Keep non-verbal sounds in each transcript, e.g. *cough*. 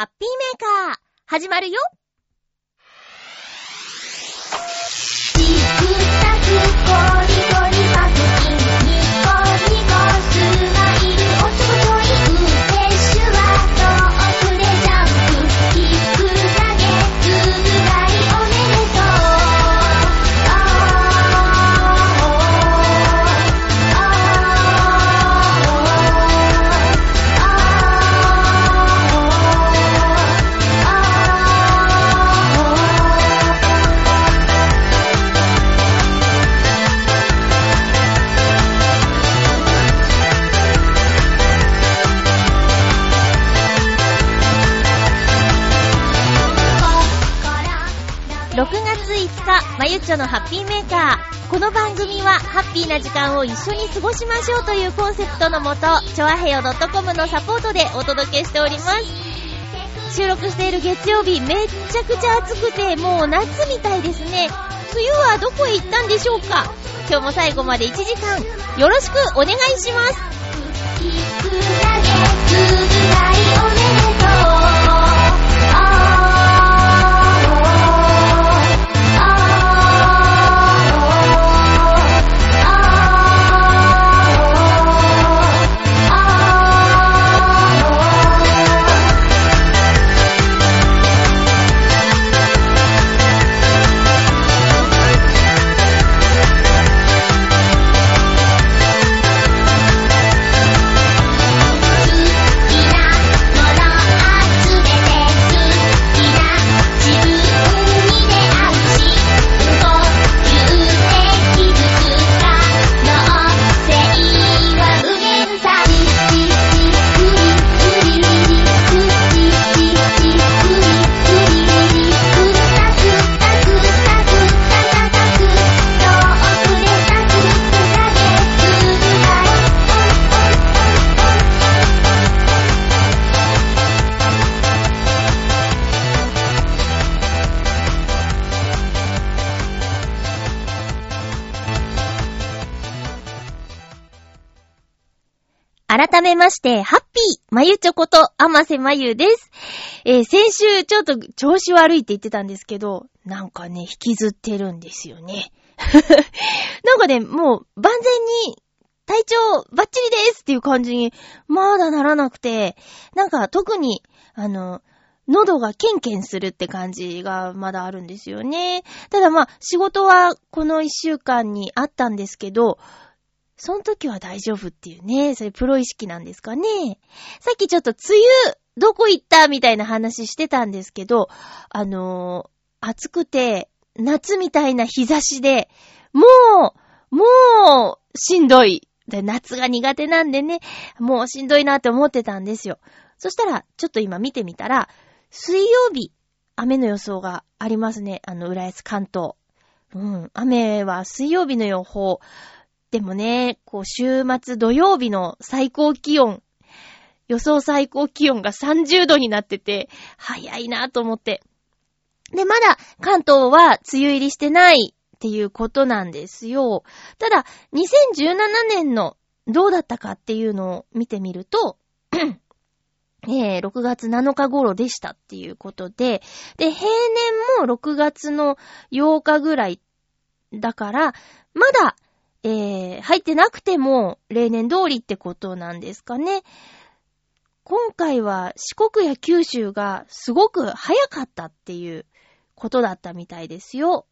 ハッピーメーカー、始まるよ。ゆちょのハッピーメーカー。この番組は、ハッピーな時間を一緒に過ごしましょうというコンセプトのもと、ちょあへよ .com のサポートでお届けしております。収録している月曜日、めっちゃくちゃ暑くて、もう夏みたいですね。梅雨はどこへ行ったんでしょうか？今日も最後まで1時間、よろしくお願いします。まして、ハッピーまゆちょこと、あませまゆです。えー先週ちょっと調子悪いって言ってたんですけど、なんかね、引きずってるんですよね。*laughs* なんかね、もう、万全に、体調バッチリですっていう感じに、まだならなくて、なんか特に、あの、喉がケンケンするって感じがまだあるんですよね。ただまあ、仕事はこの一週間にあったんですけど、その時は大丈夫っていうね、それプロ意識なんですかね。さっきちょっと梅雨、どこ行ったみたいな話してたんですけど、あのー暑くて、夏みたいな日差しで、もう、もう、しんどい。で夏が苦手なんでね、もうしんどいなって思ってたんですよ。そしたら、ちょっと今見てみたら、水曜日、雨の予想がありますね。あの、浦安関東。うん、雨は水曜日の予報。でもね、こう、週末土曜日の最高気温、予想最高気温が30度になってて、早いなと思って。で、まだ関東は梅雨入りしてないっていうことなんですよ。ただ、2017年のどうだったかっていうのを見てみると、えー、6月7日頃でしたっていうことで、で、平年も6月の8日ぐらいだから、まだ、えー、入ってなくても例年通りってことなんですかね。今回は四国や九州がすごく早かったっていうことだったみたいですよ。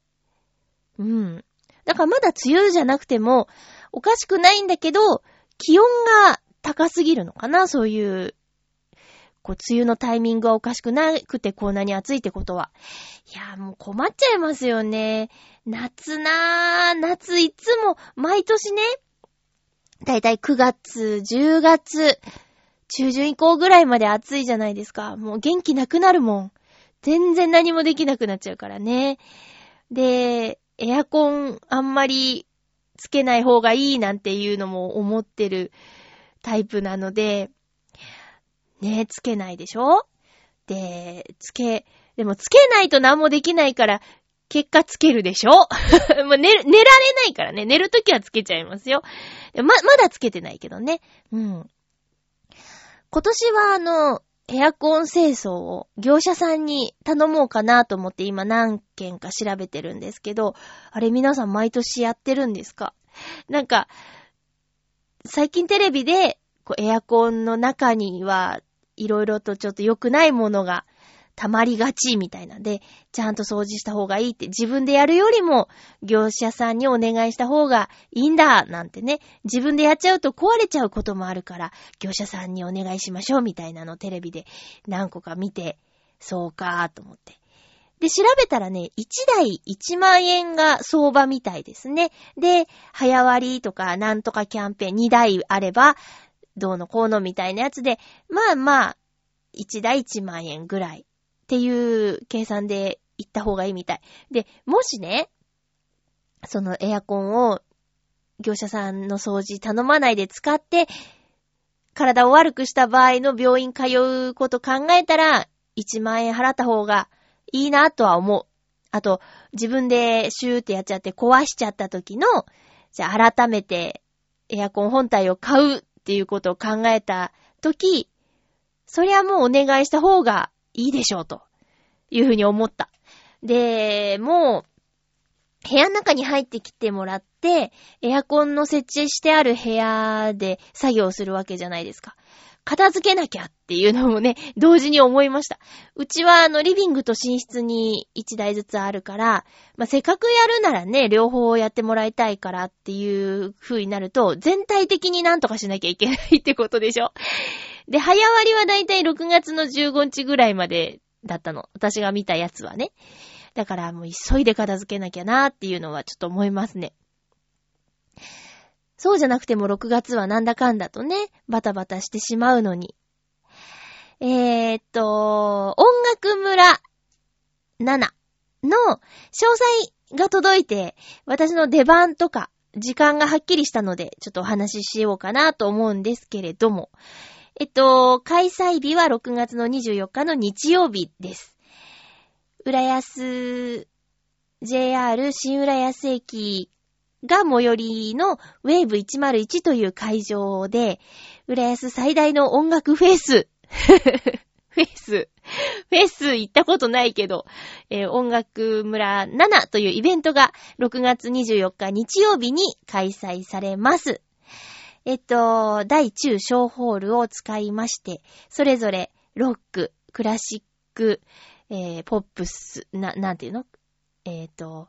うん。だからまだ梅雨じゃなくてもおかしくないんだけど、気温が高すぎるのかなそういう、こう、梅雨のタイミングがおかしくなくてこんなに暑いってことは。いやもう困っちゃいますよね。夏なー、夏いつも、毎年ね、だいたい9月、10月、中旬以降ぐらいまで暑いじゃないですか。もう元気なくなるもん。全然何もできなくなっちゃうからね。で、エアコンあんまりつけない方がいいなんていうのも思ってるタイプなので、ね、つけないでしょ？で、つけ、でもつけないと何もできないから、結果つけるでしょ？*laughs* もう寝、寝られないからね。寝るときはつけちゃいますよ。ま、まだつけてないけどね。うん。今年はあの、エアコン清掃を業者さんに頼もうかなと思って今何件か調べてるんですけど、あれ皆さん毎年やってるんですか？なんか、最近テレビで、こうエアコンの中にはいろいろとちょっと良くないものが溜まりがちみたいなんで、ちゃんと掃除した方がいいって自分でやるよりも業者さんにお願いした方がいいんだなんてね、自分でやっちゃうと壊れちゃうこともあるから業者さんにお願いしましょうみたいなのテレビで何個か見て、そうかと思って。で、調べたらね、1台1万円が相場みたいですね。で、早割とかなんとかキャンペーン2台あれば、どうのこうのみたいなやつで、まあまあ、1台1万円ぐらいっていう計算で行った方がいいみたい。で、もしね、そのエアコンを業者さんの掃除頼まないで使って、体を悪くした場合の病院通うこと考えたら、1万円払った方がいいなとは思う。あと、自分でシューってやっちゃって壊しちゃった時の、じゃあ改めてエアコン本体を買うっていうことを考えた時、そりゃもうお願いした方がいいでしょうというふうに思った。で、もう、部屋の中に入ってきてもらって、エアコンの設置してある部屋で作業するわけじゃないですか。片付けなきゃっていうのもね、同時に思いました。うちはあの、リビングと寝室に1台ずつあるから、まあ、せっかくやるならね、両方やってもらいたいからっていう風になると、全体的になんとかしなきゃいけないってことでしょ。で、早割はだいたい6月の15日ぐらいまでだったの。私が見たやつはね。だからもう急いで片付けなきゃなーっていうのはちょっと思いますね。そうじゃなくても6月はなんだかんだとね、バタバタしてしまうのに。えー、っと、音楽村7の詳細が届いて、私の出番とか時間がはっきりしたので、ちょっとお話ししようかなと思うんですけれども、えっと、開催日は6月の24日の日曜日です。浦安、JR 新浦安駅が最寄りのウェーブ101という会場で、浦安最大の音楽フェス。*laughs* フェス。フェス行ったことないけど、えー、音楽村7というイベントが6月24日日曜日に開催されます。えっと、大中小ホールを使いまして、それぞれロック、クラシック、えー、ポップス、な、なんていうの？えっ、と、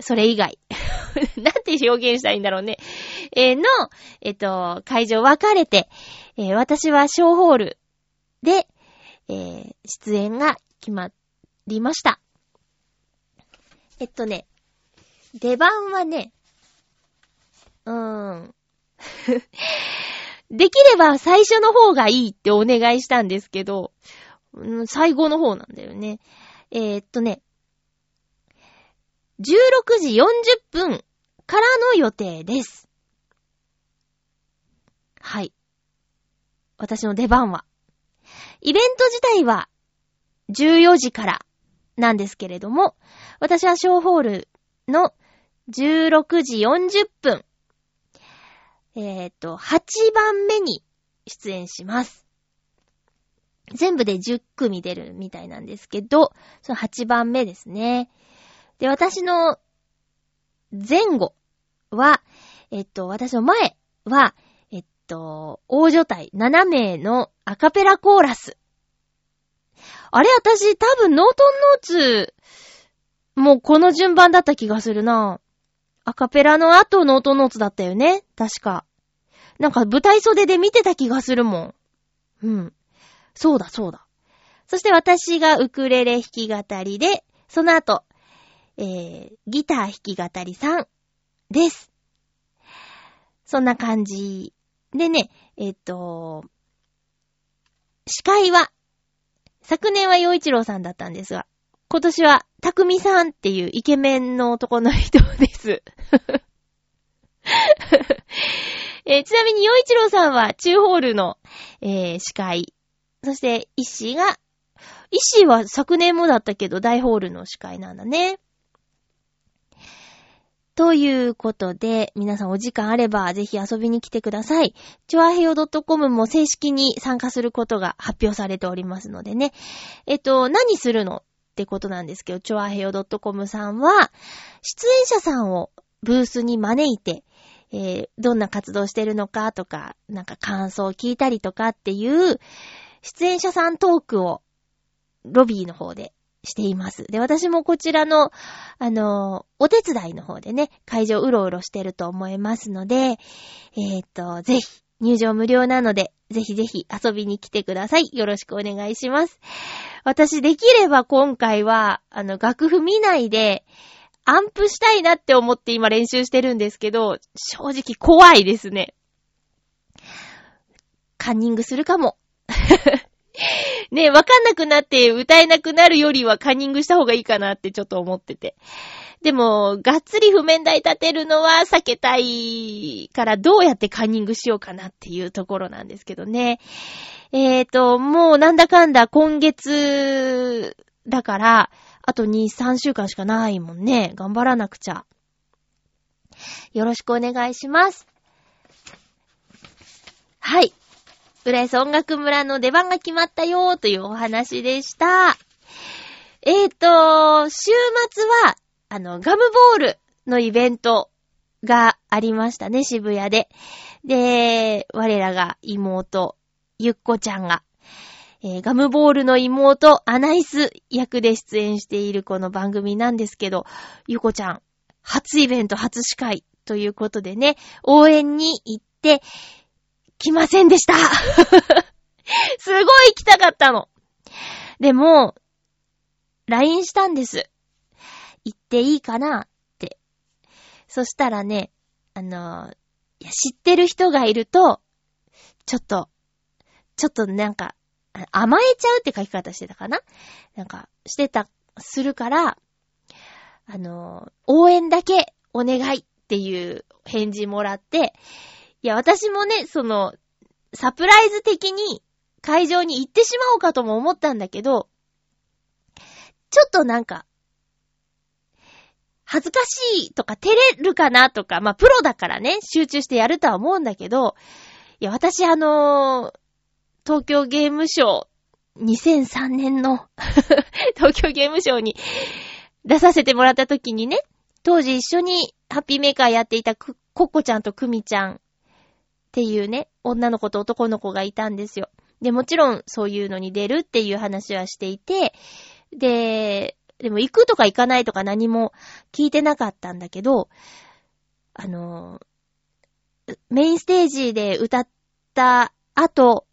それ以外。*laughs* なんて表現したいんだろうね。えー、の、えっ、と、会場分かれて、え、私は小ホールで、え、出演が決まりました。えっとね、出番はね、うーん。*laughs* できれば最初の方がいいってお願いしたんですけど、うん、最後の方なんだよね。えー、っとね、16時40分からの予定です。はい。私の出番は。イベント自体は14時からなんですけれども、私はショーホールの16時40分、えっ、ー、と、8番目に出演します。全部で10組出るみたいなんですけど、その8番目ですね。で、私の前後は、えっと、私の前は、えっと、大所帯7名のアカペラコーラス。あれ、私多分ノートンノーツ、もうこの順番だった気がするな。アカペラの後ノートンノーツだったよね確か。なんか舞台袖で見てた気がするもん。うん。そうだ、そうだ。そして私がウクレレ弾き語りで、その後、えー、ギター弾き語りさんです。そんな感じ。でね、えっ、と、司会は、昨年は洋一郎さんだったんですが、今年は、たくみさんっていうイケメンの男の人です。えー、ちなみに洋一郎さんは中ホールの、えー、司会そして、イッシーが、イッシーは昨年もだったけど、大ホールの司会なんだね。ということで、皆さんお時間あればぜひ遊びに来てください。チョアヘヨ .com も正式に参加することが発表されておりますのでね。えっと、何するのってことなんですけど、チョアヘヨ .com さんは、出演者さんをブースに招いて、えー、どんな活動してるのかとか、なんか感想を聞いたりとかっていう、出演者さんトークを、ロビーの方でしています。で、私もこちらの、あのー、お手伝いの方でね、会場うろうろしてると思いますので、えっ、と、ぜひ、入場無料なので、ぜひぜひ遊びに来てください。よろしくお願いします。私できれば今回は、あの、楽譜見ないで、アンプしたいなって思って今練習してるんですけど、正直怖いですね。カンニングするかも。*laughs* ねわかんなくなって歌えなくなるよりはカンニングした方がいいかなってちょっと思ってて。でも、がっつり譜面台立てるのは避けたいからどうやってカンニングしようかなっていうところなんですけどね。えーと、もうなんだかんだ今月だから、あと2、3週間しかないもんね。頑張らなくちゃ。よろしくお願いします。はい。浦安音楽村の出番が決まったよーというお話でした。えーと、週末は、あの、ガムボールのイベントがありましたね、渋谷で。で、我らが妹、ゆっこちゃんが、えー、ガムボールの妹、アナイス役で出演しているこの番組なんですけど、ゆこちゃん、初イベント、初司会ということでね、応援に行って、来ませんでした *laughs* すごい行きたかったの。でも、LINE したんです。行っていいかなって。そしたらね、あのいや、知ってる人がいると、ちょっと、ちょっとなんか、甘えちゃうって書き方してたかな？なんか、してた、するから、あの、応援だけお願いっていう返事もらって、いや、私もね、その、サプライズ的に会場に行ってしまおうかとも思ったんだけど、ちょっとなんか、恥ずかしいとか照れるかなとか、まあ、プロだからね、集中してやるとは思うんだけど、いや、私あのー、東京ゲームショー、2003年の *laughs* 東京ゲームショーに出させてもらった時にね、当時一緒にハッピーメーカーやっていたコッコちゃんとクミちゃんっていうね、女の子と男の子がいたんですよ。で、もちろんそういうのに出るっていう話はしていて、で、でも行くとか行かないとか何も聞いてなかったんだけど、あの、メインステージで歌った後、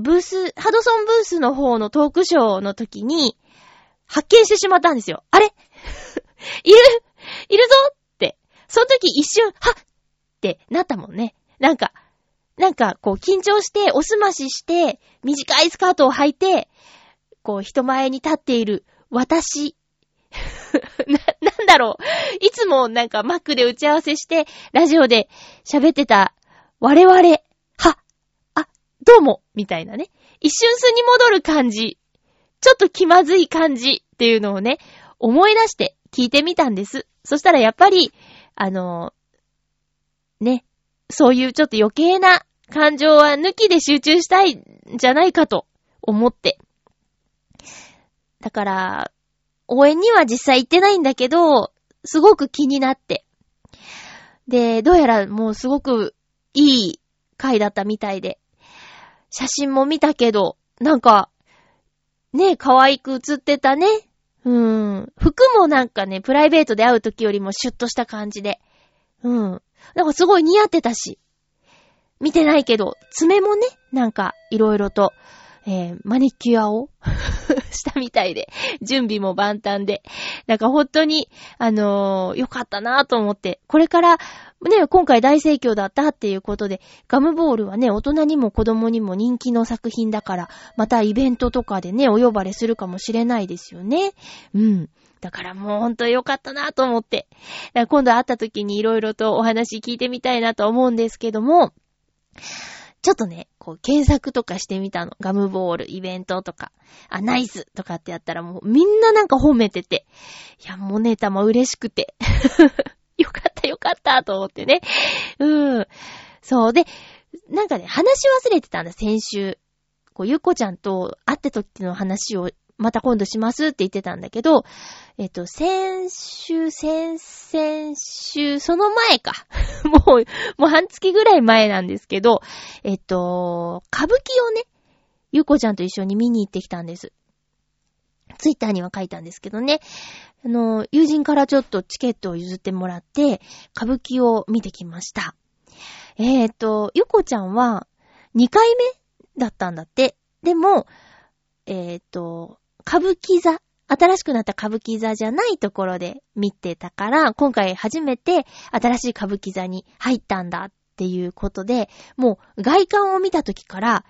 ブース、ハドソンブースの方のトークショーの時に、発見してしまったんですよ。あれ？*laughs* いる？いるぞって。その時一瞬、はっってなったもんね。なんか、なんかこう緊張して、おすましして、短いスカートを履いて、こう人前に立っている私。*laughs* な、なんだろう。いつもなんかマックで打ち合わせして、ラジオで喋ってた我々。どうもみたいなね。一瞬素に戻る感じ。ちょっと気まずい感じっていうのをね、思い出して聞いてみたんです。そしたらやっぱり、あのね、そういうちょっと余計な感情は抜きで集中したいんじゃないかと思って。だから、応援には実際行ってないんだけど、すごく気になって。で、どうやらもうすごくいい回だったみたいで。写真も見たけど、なんか、ね、可愛く写ってたね。うん。服もなんかね、プライベートで会う時よりもシュッとした感じで。うん。なんかすごい似合ってたし。見てないけど、爪もね、なんか、いろいろと、えー、マニキュアを *laughs* したみたいで、準備も万端で。なんか本当に、あのー、よかったなぁと思って、これから、ね、今回大盛況だったっていうことで、ガムボールはね、大人にも子供にも人気の作品だから、またイベントとかでね、お呼ばれするかもしれないですよね。うん。だからもうほんとよかったなと思って。今度会った時に色々とお話聞いてみたいなと思うんですけども、ちょっとね、こう検索とかしてみたの。ガムボール、イベントとか、あ、ナイスとかってやったらもうみんななんか褒めてて。いや、モネタも嬉しくて。*laughs* よかったよかったと思ってね。うん。そう。で、なんかね、話忘れてたんだ、先週。こう、ゆっこちゃんと会った時の話をまた今度しますって言ってたんだけど、えっと、先週、先々週、その前か。*laughs* もう、もう半月ぐらい前なんですけど、えっと、歌舞伎をね、ゆっこちゃんと一緒に見に行ってきたんです。ツイッターには書いたんですけどね。あの、友人からちょっとチケットを譲ってもらって、歌舞伎を見てきました。えっ、と、ゆこちゃんは2回目だったんだって。でも、えっ、と、歌舞伎座、新しくなった歌舞伎座じゃないところで見てたから、今回初めて新しい歌舞伎座に入ったんだっていうことで、もう外観を見た時から、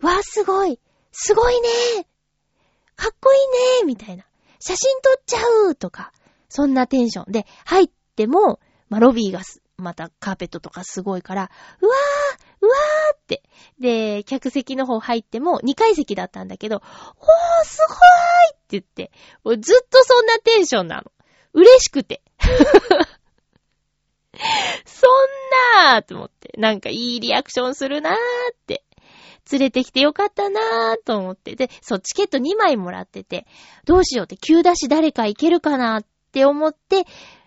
わーすごい。すごいね。かっこいいね。ーみたいな。写真撮っちゃうとか、そんなテンション。で、入っても、まあ、ロビーがす、またカーペットとかすごいから、うわーうわーって。で、客席の方入っても2階席だったんだけど、おーすごーいって言って、ずっとそんなテンションなの。嬉しくて。*laughs* そんなーと思って、なんかいいリアクションするなーって。連れてきてよかったなーと思って。で、そう、チケット2枚もらってて、どうしようって、急だし誰か行けるかなーって思って、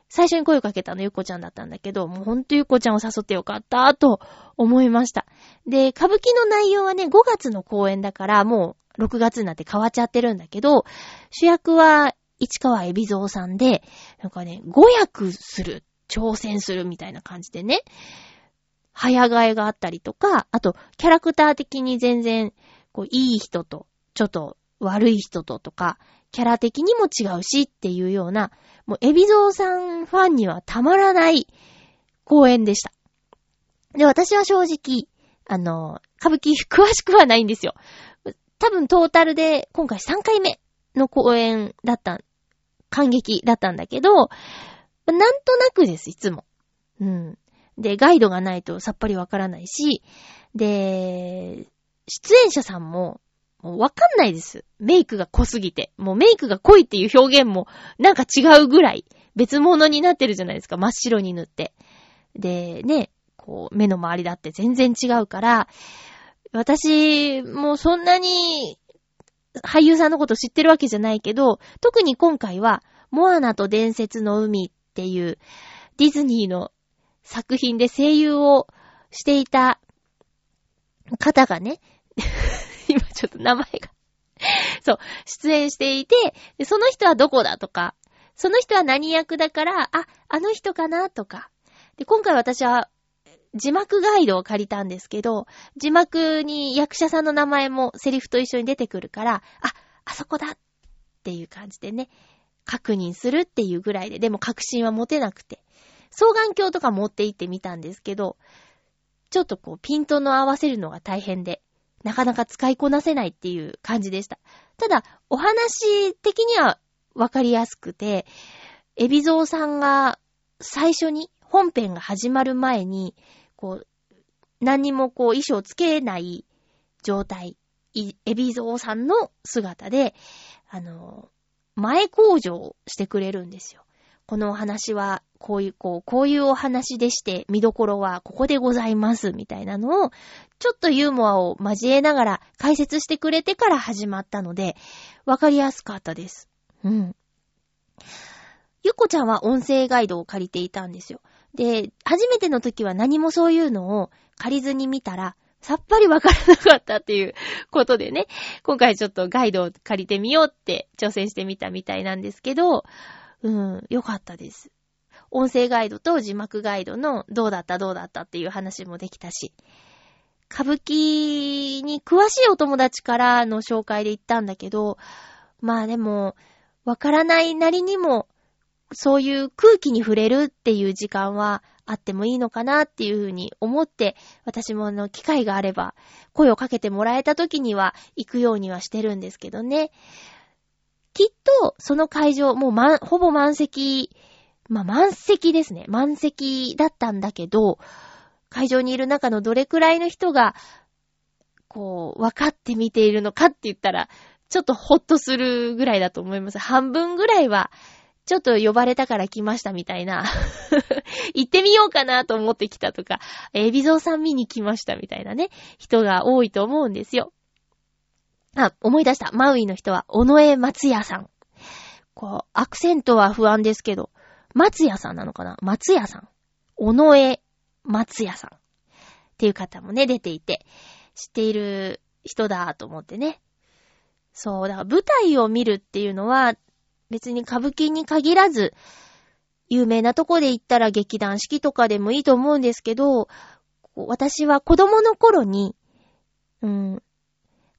最初に声をかけたのゆっこちゃんだったんだけど、もうほんとゆっこちゃんを誘ってよかったと思いました。で、歌舞伎の内容はね、5月の公演だから、もう6月になって変わっちゃってるんだけど、主役は市川海老蔵さんで、なんかね、5役する、挑戦するみたいな感じでね、早替えがあったりとか、あと、キャラクター的に全然、こう、いい人と、ちょっと悪い人ととか、キャラ的にも違うしっていうような、もう、エビゾーさんファンにはたまらない公演でした。で、私は正直、あの、歌舞伎 *laughs* 詳しくはないんですよ。多分トータルで今回3回目の公演だった、感激だったんだけど、なんとなくです、いつも。うん。で、ガイドがないとさっぱりわからないし、で、出演者さんも、もうわかんないです。メイクが濃すぎて。もうメイクが濃いっていう表現もなんか違うぐらい別物になってるじゃないですか。真っ白に塗って。で、ね、こう目の周りだって全然違うから、私もうそんなに俳優さんのこと知ってるわけじゃないけど、特に今回は、モアナと伝説の海っていうディズニーの作品で声優をしていた方がね、今ちょっと名前が *laughs* そう、出演していて、その人はどこだとか、その人は何役だから、あ、あの人かなとか。で、今回私は字幕ガイドを借りたんですけど、字幕に役者さんの名前もセリフと一緒に出てくるから、あ、あそこだっていう感じでね、確認するっていうぐらいで、でも確信は持てなくて。双眼鏡とか持って行ってみたんですけど、ちょっとこう、ピントの合わせるのが大変で、なかなか使いこなせないっていう感じでした。ただ、お話的にはわかりやすくて、エビゾーさんが最初に、本編が始まる前に、こう、何にもこう、衣装つけない状態、エビゾーさんの姿で、あの、前工場してくれるんですよ。このお話は、こういう、こう、こういうお話でして、見どころはここでございます、みたいなのを、ちょっとユーモアを交えながら解説してくれてから始まったので、わかりやすかったです。うん。ゆっこちゃんは音声ガイドを借りていたんですよ。で、初めての時は何もそういうのを借りずに見たら、さっぱりわからなかったっていうことでね、今回ちょっとガイドを借りてみようって挑戦してみたみたいなんですけど、うん、よかったです。音声ガイドと字幕ガイドのどうだったどうだったっていう話もできたし、歌舞伎に詳しいお友達からの紹介で行ったんだけど、まあでも、わからないなりにも、そういう空気に触れるっていう時間はあってもいいのかなっていうふうに思って、私もあの、機会があれば、声をかけてもらえた時には行くようにはしてるんですけどね。きっと、その会場、もうま、ほぼ満席、まあ、満席ですね。満席だったんだけど、会場にいる中のどれくらいの人が、こう、分かって見ているのかって言ったら、ちょっとほっとするぐらいだと思います。半分ぐらいはちょっと呼ばれたから来ましたみたいな。*laughs* 行ってみようかなと思ってきたとか、エビゾーさん見に来ましたみたいなね、人が多いと思うんですよ。あ、思い出した。マウイの人は、尾上松屋さん。こう、アクセントは不安ですけど、松屋さんなのかな？松屋さん。尾上松屋さん。っていう方もね、出ていて、知っている人だと思ってね。そう、だから舞台を見るっていうのは、別に歌舞伎に限らず、有名なとこで行ったら劇団四季とかでもいいと思うんですけど、私は子供の頃に、うん、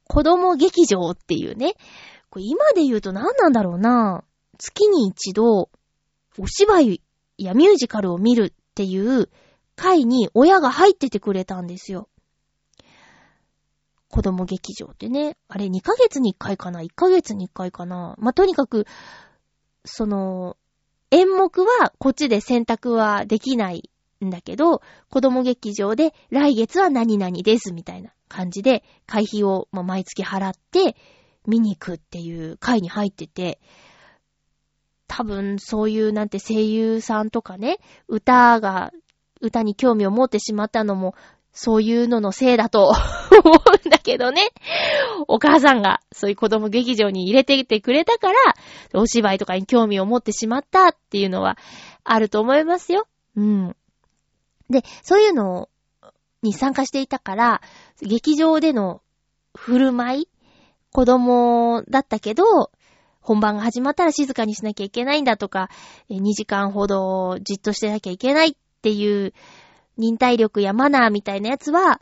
子供劇場っていうね、今で言うと何なんだろうな。月に一度、お芝居やミュージカルを見るっていう会に親が入っててくれたんですよ。子供劇場ってね。あれ2ヶ月に1回かな ?1 ヶ月に1回かな？まあ、とにかく、その、演目はこっちで選択はできないんだけど、子供劇場で来月は何々ですみたいな感じで、会費を毎月払って見に行くっていう会に入ってて、多分そういうなんて声優さんとかね、歌が、歌に興味を持ってしまったのも、そういうののせいだと *laughs* 思うんだけどね。お母さんがそういう子供劇場に入れててくれたから、お芝居とかに興味を持ってしまったっていうのはあると思いますよ。うん。で、そういうのに参加していたから、劇場での振る舞い子供だったけど、本番が始まったら静かにしなきゃいけないんだとか、2時間ほどじっとしてなきゃいけないっていう忍耐力やマナーみたいなやつは、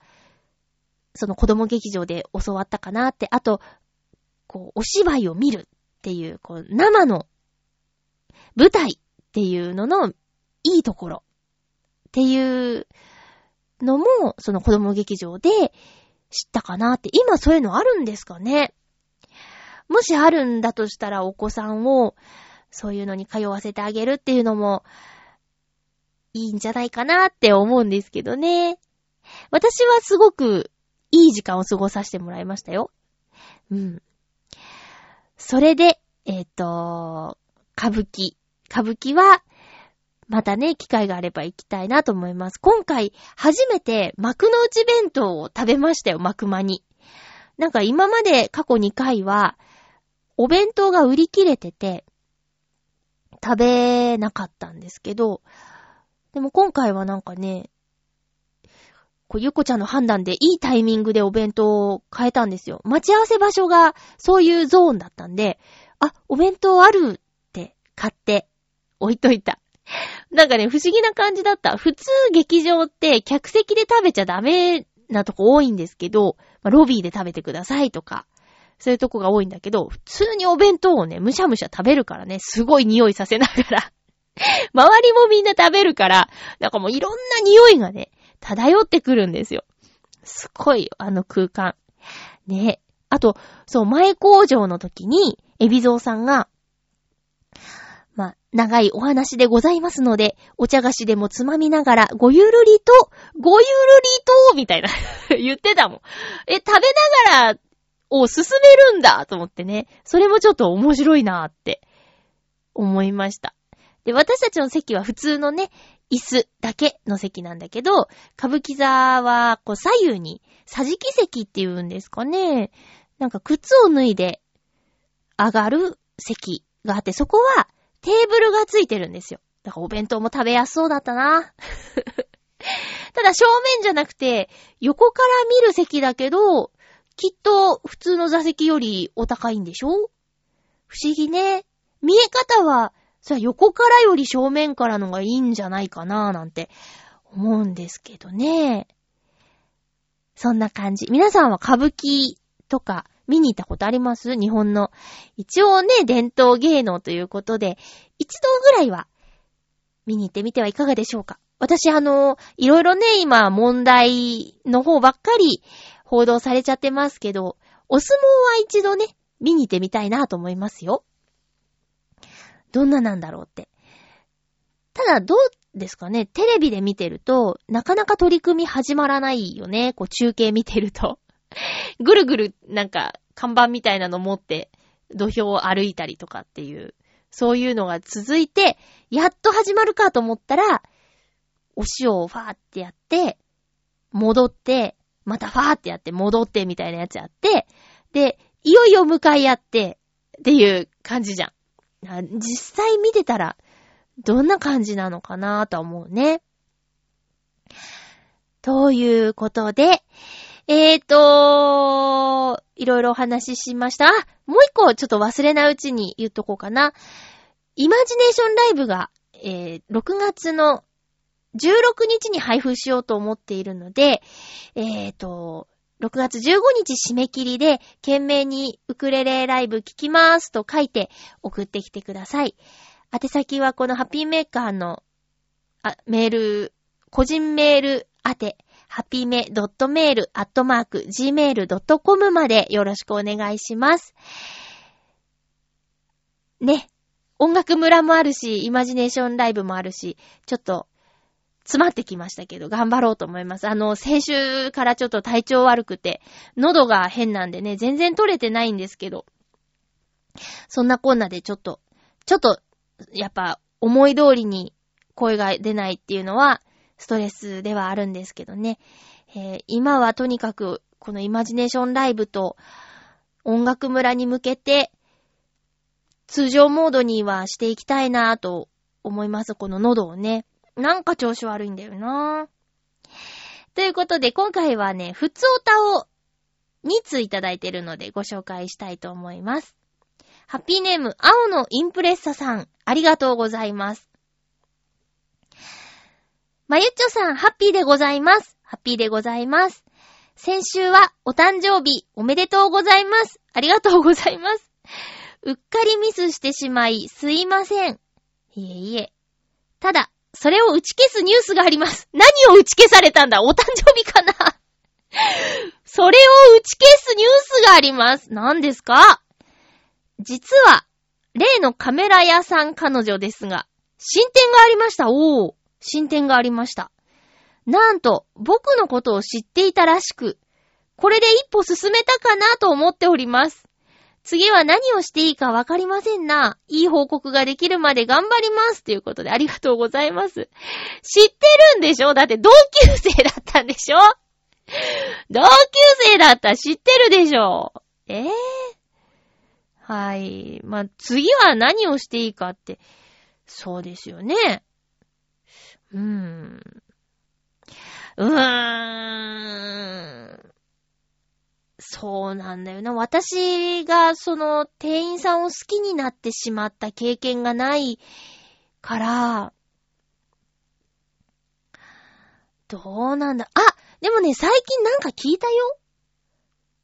その子供劇場で教わったかなって、あと、こう、お芝居を見るっていう、こう、生の舞台っていうののいいところっていうのも、その子供劇場で知ったかなって、今そういうのあるんですかね？もしあるんだとしたらお子さんをそういうのに通わせてあげるっていうのもいいんじゃないかなって思うんですけどね。私はすごくいい時間を過ごさせてもらいましたよ。うん。それで、えっ、ー、と、歌舞伎。歌舞伎は、またね、機会があれば行きたいなと思います。今回、初めて幕の内弁当を食べましたよ、幕間に。なんか今まで過去2回は、お弁当が売り切れてて、食べなかったんですけど、でも今回はなんかね、こう、ゆこちゃんの判断でいいタイミングでお弁当を変えたんですよ。待ち合わせ場所がそういうゾーンだったんで、あ、お弁当あるって買って置いといた。なんかね、不思議な感じだった。普通劇場って客席で食べちゃダメなとこ多いんですけど、まあ、ロビーで食べてくださいとか、そういうとこが多いんだけど、普通にお弁当をね、むしゃむしゃ食べるからね、すごい匂いさせながら *laughs* 周りもみんな食べるから、なんかもういろんな匂いがね、漂ってくるんですよ。すごいよ、あの空間。ね。あと、そう、前工場の時に、エビゾーさんが、まあ、長いお話でございますので、お茶菓子でもつまみながら、ごゆるりと、ごゆるりと、みたいな *laughs* 言ってたもん。え、食べながら、を進めるんだと思ってね。それもちょっと面白いなーって思いました。で、私たちの席は普通のね、椅子だけの席なんだけど、歌舞伎座は、こう、左右に、桟敷席って言うんですかね。なんか、靴を脱いで、上がる席があって、そこは、テーブルがついてるんですよ。だから、お弁当も食べやすそうだったな。*laughs* ただ、正面じゃなくて、横から見る席だけど、きっと、普通の座席よりお高いんでしょ？不思議ね。見え方は、それは横からより正面からのがいいんじゃないかななんて思うんですけどね。そんな感じ。皆さんは歌舞伎とか見に行ったことあります？日本の。一応ね、伝統芸能ということで、一度ぐらいは見に行ってみてはいかがでしょうか？私あの、いろいろね、今問題の方ばっかり報道されちゃってますけど、お相撲は一度ね、見に行ってみたいなと思いますよ。どんななんだろうって。ただ、どうですかねテレビで見てると、なかなか取り組み始まらないよね。こう、中継見てると。ぐるぐる、なんか、看板みたいなの持って、土俵を歩いたりとかっていうそういうのが続いて、やっと始まるかと思ったら、お塩をファーってやって、戻って、またファーってやって戻ってみたいなやつやって、で、いよいよ向かい合って、っていう感じじゃん。実際見てたら、どんな感じなのかなと思うね。ということで、えーと、いろいろお話ししました。あ、もう一個ちょっと忘れないうちに言っとこうかな。イマジネーションライブが、えー、6月の16日に配布しようと思っているので、えーと、6月15日締め切りで、懸命にウクレレライブ聞きますと書いて送ってきてください。宛先はこのハッピーメーカーのあメール、個人メール宛て、ハピーメドットメールアットマーク gmail.com までよろしくお願いします。ね。音楽村もあるし、イマジネーションライブもあるし、ちょっと、詰まってきましたけど、頑張ろうと思います。あの、先週からちょっと体調悪くて、喉が変なんでね、全然取れてないんですけど、そんなこんなでちょっと、ちょっと、やっぱ、思い通りに声が出ないっていうのは、ストレスではあるんですけどね。えー今はとにかく、このイマジネーションライブと音楽村に向けて、通常モードにはしていきたいなぁと思います。この喉をね。なんか調子悪いんだよなということで、今回はね、ふつおたを2通いただいてるのでご紹介したいと思います。ハッピーネーム、青のインプレッサさん、ありがとうございます。まゆっちょさん、ハッピーでございます。ハッピーでございます。先週はお誕生日おめでとうございます。ありがとうございます。うっかりミスしてしまい、すいません。いえいえ。ただ、それを打ち消すニュースがあります。何を打ち消されたんだ？お誕生日かな？それを打ち消すニュースがあります。何ですか？実は、例のカメラ屋さん彼女ですが、進展がありました。おー、進展がありました。なんと、僕のことを知っていたらしく、これで一歩進めたかなと思っております。次は何をしていいかわかりませんな。いい報告ができるまで頑張ります。ということでありがとうございます。知ってるんでしょ？だって同級生だったんでしょ？同級生だった知ってるでしょ？ええはい。まあ、次は何をしていいかって、そうですよね。うーん。うーん。そうなんだよな。私が、その、店員さんを好きになってしまった経験がないから、どうなんだ？あでもね、最近なんか聞いたよ。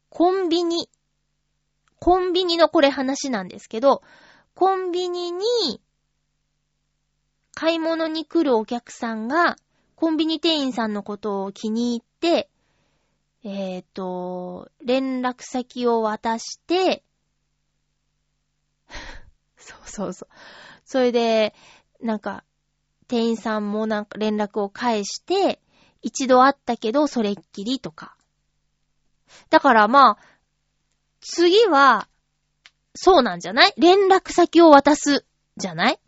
コンビニ。コンビニのこれ話なんですけど、コンビニに、買い物に来るお客さんが、コンビニ店員さんのことを気に入って、えっ、と、連絡先を渡して、*laughs* そうそうそう。それで、なんか、店員さんもなんか連絡を返して、一度会ったけど、それっきりとか。だからまあ、次は、そうなんじゃない？連絡先を渡す、じゃない？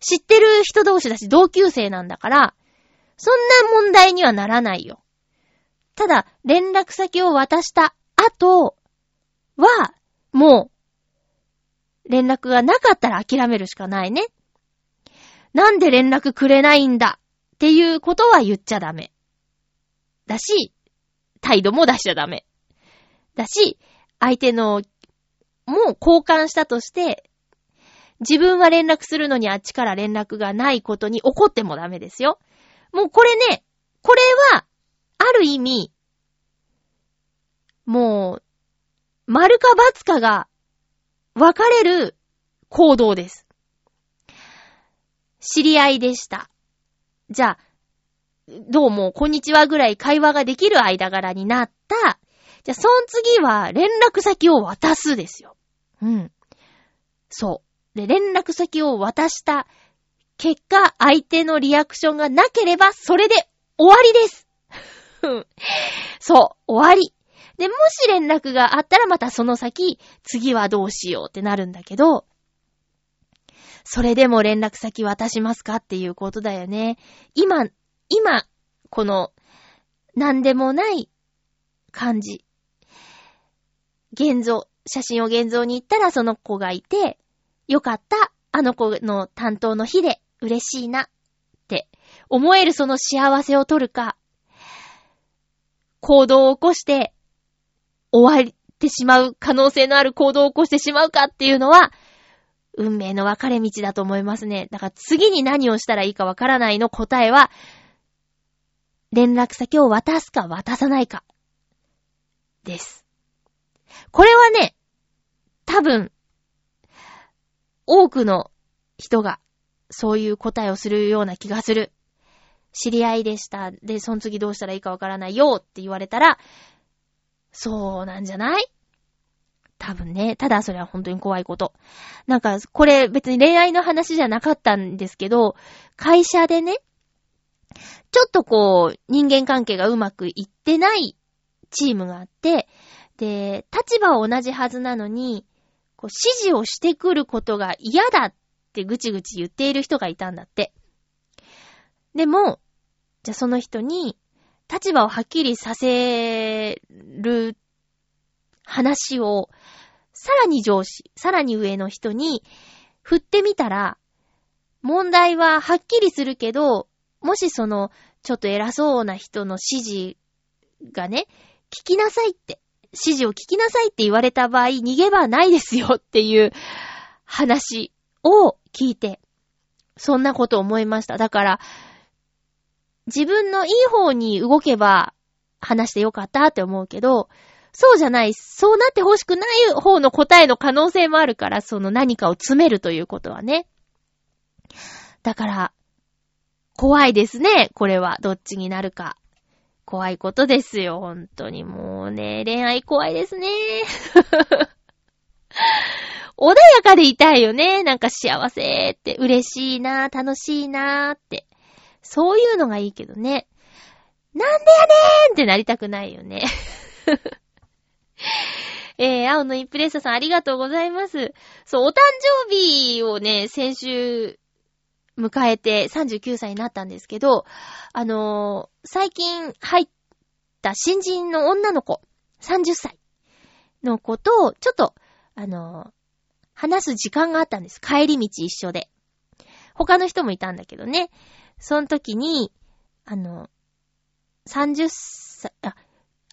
知ってる人同士だし、同級生なんだから、そんな問題にはならないよ。ただ、連絡先を渡した後は、もう、連絡がなかったら諦めるしかないね。なんで連絡くれないんだっていうことは言っちゃダメ。だし、態度も出しちゃダメ。だし、相手の、もう交換したとして、自分は連絡するのにあっちから連絡がないことに怒ってもダメですよ。もうこれね、これは、ある意味、もう、丸か×かが分かれる行動です。知り合いでした。じゃあ、どうも、こんにちはぐらい会話ができる間柄になった。じゃあ、その次は連絡先を渡すですよ。うん。そう。で、連絡先を渡した結果、相手のリアクションがなければ、それで終わりです。*laughs* そう、終わり。で、もし連絡があったらまたその先、次はどうしようってなるんだけど、それでも連絡先渡しますかっていうことだよね。今、今、この、なんでもない感じ。現像、写真を現像に行ったらその子がいて、よかった、あの子の担当の日で嬉しいなって思えるその幸せを取るか、行動を起こして終わってしまう可能性のある行動を起こしてしまうかっていうのは、運命の分かれ道だと思いますね。だから次に何をしたらいいかわからないの答えは、連絡先を渡すか渡さないか。です。これはね、多分、多くの人がそういう答えをするような気がする。知り合いでした。で、その次どうしたらいいかわからないよって言われたら、そうなんじゃない？多分ね。ただそれは本当に怖いこと。なんか、これ別に恋愛の話じゃなかったんですけど、会社でね、ちょっとこう、人間関係がうまくいってないチームがあって、で、立場は同じはずなのに、こう指示をしてくることが嫌だってぐちぐち言っている人がいたんだって。でも、じゃあその人に、立場をはっきりさせる話を、さらに上司、さらに上の人に振ってみたら、問題ははっきりするけど、もしその、ちょっと偉そうな人の指示がね、聞きなさいって、指示を聞きなさいって言われた場合、逃げ場ないですよっていう話を聞いて、そんなこと思いました。だから、自分のいい方に動けば話してよかったって思うけど、そうじゃない、そうなってほしくない方の答えの可能性もあるから、その何かを詰めるということはね。だから、怖いですね、これは。どっちになるか。怖いことですよ、本当に。もうね、恋愛怖いですね。*laughs* 穏やかでいたいよね。なんか幸せって、嬉しいな、楽しいなって。そういうのがいいけどね。なんでやねーんってなりたくないよね。*laughs* えー、青のインプレッサさんありがとうございます。そう、お誕生日をね、先週、迎えて39歳になったんですけど、あのー、最近入った新人の女の子、30歳の子と、ちょっと、あのー、話す時間があったんです。帰り道一緒で。他の人もいたんだけどね。その時に、あの、30歳、あ、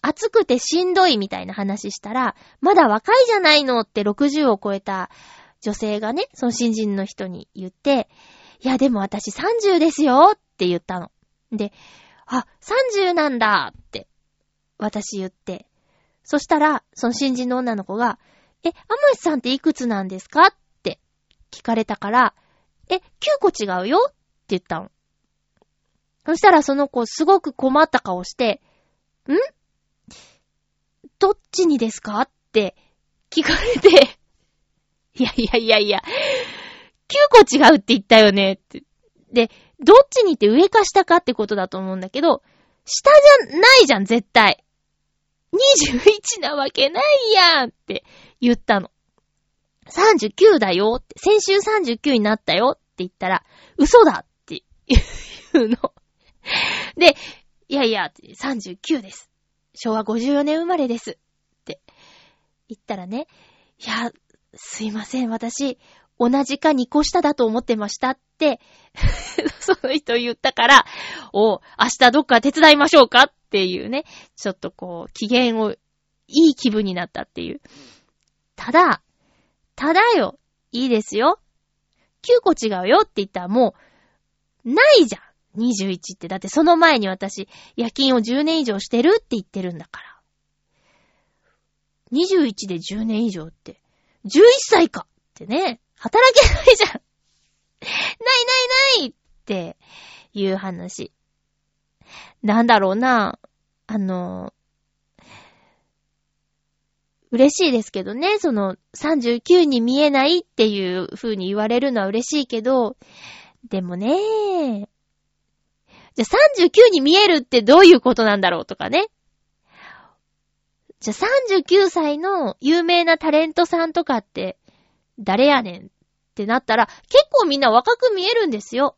暑くてしんどいみたいな話したら、まだ若いじゃないのって60を超えた女性がね、その新人の人に言って、いやでも私30ですよって言ったの。で、あ、30なんだって私言って。そしたら、その新人の女の子が、え、アマシさんっていくつなんですかって聞かれたから、え、9個違うよって言ったの。そしたらその子すごく困った顔して、ん？どっちにですか？って聞かれて、*laughs* いやいやいやいや、9個違うって言ったよねって。で、どっちにって上か下かってことだと思うんだけど、下じゃないじゃん、絶対。21なわけないやんって言ったの。39だよって、先週39になったよって言ったら、嘘だって言うの。*laughs* で、いやいや、39です。昭和54年生まれです。って言ったらね、いや、すいません、私、同じか2個下だと思ってましたって、*laughs* その人言ったから、お、明日どっか手伝いましょうかっていうね、ちょっとこう、機嫌を、いい気分になったっていう。ただ、ただよ、いいですよ。9個違うよって言ったらもう、ないじゃん。21って。だってその前に私、夜勤を10年以上してるって言ってるんだから。21で10年以上って、11歳かってね、働けないじゃん。ないないないっていう話。なんだろうな。あの、嬉しいですけどね、その39に見えないっていう風に言われるのは嬉しいけど、でもね、じゃあ39に見えるってどういうことなんだろうとかね。じゃあ39歳の有名なタレントさんとかって誰やねんってなったら、結構みんな若く見えるんですよ。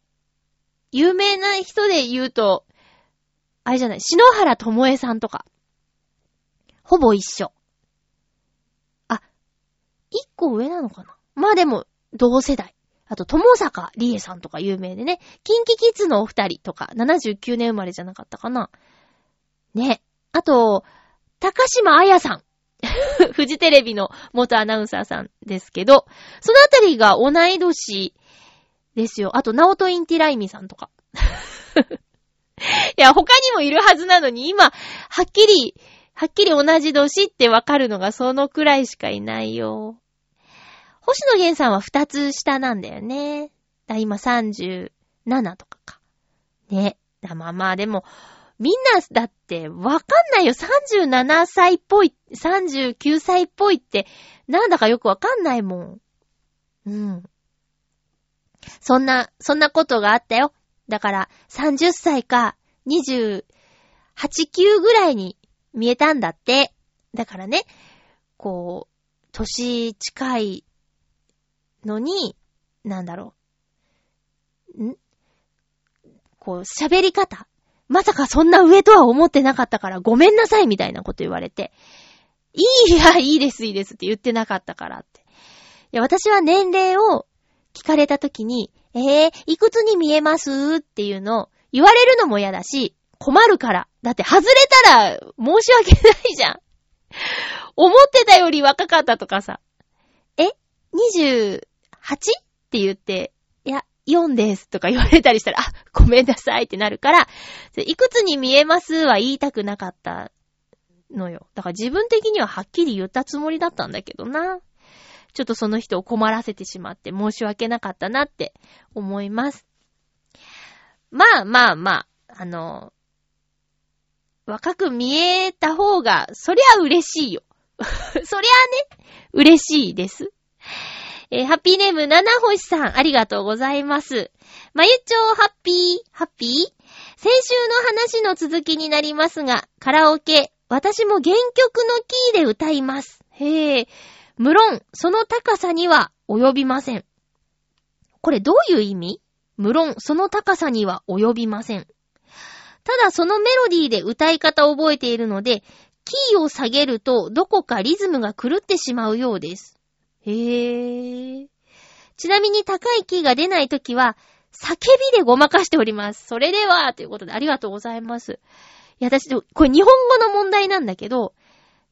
有名な人で言うと、あれじゃない、篠原智恵さんとか。ほぼ一緒。あ、一個上なのかなまあでも、同世代。あと、友坂理恵さんとか有名でね。キンキキッズのお二人とか、79年生まれじゃなかったかな。ね。あと、高島彩さん。*laughs* フジテレビの元アナウンサーさんですけど、そのあたりが同い年ですよ。あと、ナオトインティライミさんとか。*laughs* いや、他にもいるはずなのに、今、はっきり、はっきり同じ年ってわかるのがそのくらいしかいないよ。星野源さんは二つ下なんだよね。だ今37とかか。ね。だまあまあでも、みんなだってわかんないよ。37歳っぽい、39歳っぽいって、なんだかよくわかんないもん。うん。そんな、そんなことがあったよ。だから、30歳か、28、9ぐらいに見えたんだって。だからね、こう、年近いのに、なんだろう。ん？こう、喋り方。まさかそんな上とは思ってなかったからごめんなさいみたいなこと言われて。いいや、いいです、いいですって言ってなかったからって。いや、私は年齢を聞かれた時に、えー、いくつに見えますっていうのを言われるのも嫌だし、困るから。だって外れたら申し訳ないじゃん。思ってたより若かったとかさ。?28? って言って、いや、4ですとか言われたりしたら、あ、ごめんなさいってなるから、いくつに見えますは言いたくなかったのよ。だから自分的にははっきり言ったつもりだったんだけどな。ちょっとその人を困らせてしまって申し訳なかったなって思います。まあまあまあ、あの、若く見えた方が、そりゃ嬉しいよ。*laughs* そりゃね、嬉しいです。えー、ハッピーネーム、七星さん、ありがとうございます。まゆちょう、ハッピー、ハッピー？先週の話の続きになりますが、カラオケ、私も原曲のキーで歌います。へえ。無論、その高さには及びません。これどういう意味？無論、その高さには及びません。ただそのメロディーで歌い方を覚えているので、キーを下げるとどこかリズムが狂ってしまうようです。へぇー。ちなみに高いキーが出ないときは、叫びでごまかしております。それでは、ということでありがとうございます。いや、私、これ日本語の問題なんだけど、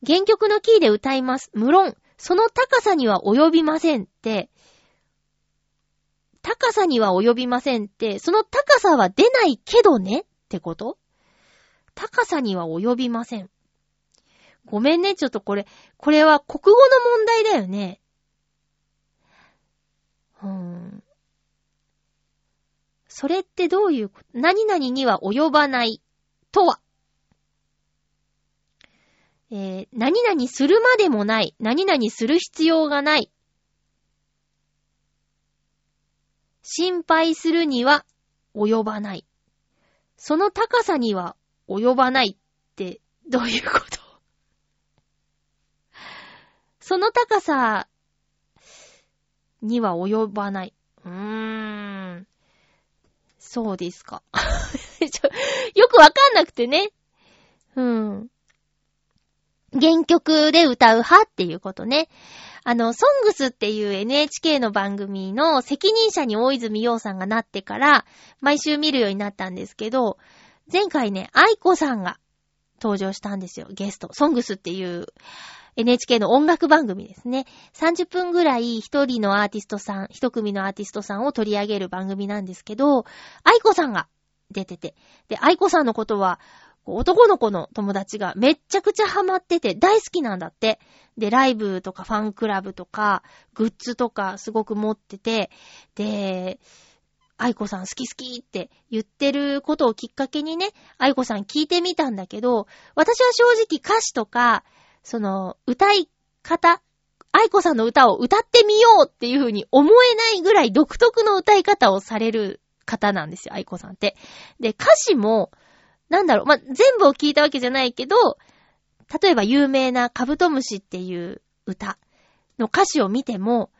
原曲のキーで歌います。無論、その高さには及びませんって、高さには及びませんって、その高さは出ないけどねってこと？高さには及びません。ごめんね、ちょっとこれ、これは国語の問題だよね。うん。それってどういうこと何々には及ばないとはえー、何々するまでもない。何々する必要がない。心配するには及ばない。その高さには及ばないってどういうこと？*laughs* その高さには及ばない。うーん。そうですか。*laughs* よくわかんなくてね。うん。原曲で歌う派っていうことね。あの、ソングスっていう NHK の番組の責任者に大泉洋さんがなってから、毎週見るようになったんですけど、前回ね、愛子さんが登場したんですよ、ゲスト。ソングスっていう NHK の音楽番組ですね。30分ぐらい一人のアーティストさん、一組のアーティストさんを取り上げる番組なんですけど、愛子さんが出てて。で、愛子さんのことは、男の子の友達がめっちゃくちゃハマってて大好きなんだって。で、ライブとかファンクラブとか、グッズとかすごく持ってて、で、愛子さん好き好きって言ってることをきっかけにね、愛子さん聞いてみたんだけど、私は正直歌詞とか、その、歌い方、愛子さんの歌を歌ってみようっていう風に思えないぐらい独特の歌い方をされる方なんですよ、愛子さんって。で、歌詞も、なんだろう、ま、全部を聞いたわけじゃないけど、例えば有名なカブトムシっていう歌の歌詞を見ても、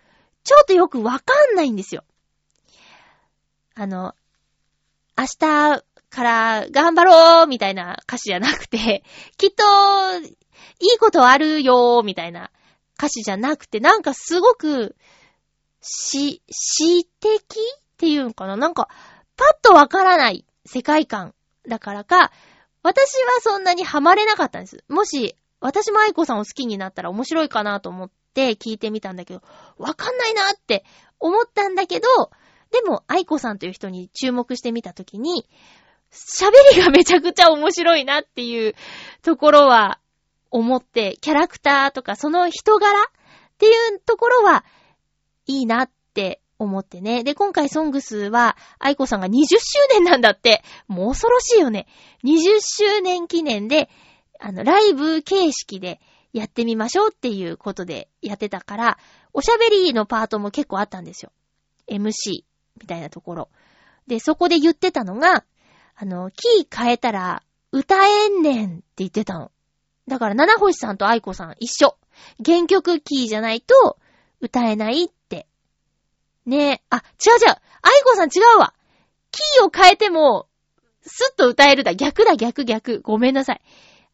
ちょっとよくわかんないんですよ。あの、明日から頑張ろうみたいな歌詞じゃなくて、きっと、いいことあるよーみたいな歌詞じゃなくて、なんかすごく、し、詩的っていうんかな？なんか、パッとわからない世界観だからか、私はそんなにハマれなかったんです。もし、私も愛子さんを好きになったら面白いかなと思って聞いてみたんだけど、わかんないなって思ったんだけど、でも愛子さんという人に注目してみたときに、喋りがめちゃくちゃ面白いなっていうところは思って、キャラクターとかその人柄っていうところはいいなって思ってね。で、今回ソングスは、愛子さんが20周年なんだって。もう恐ろしいよね。20周年記念で、あの、ライブ形式でやってみましょうっていうことでやってたから、おしゃべりのパートも結構あったんですよ。MC みたいなところ。で、そこで言ってたのが、あの、キー変えたら歌えんねんって言ってたの。だから、七星さんと愛子さん一緒。原曲キーじゃないと歌えないって。ねえ。あ、違う違う。愛子さん違うわ。キーを変えても、スッと歌えるだ。逆だ、逆、逆。ごめんなさい。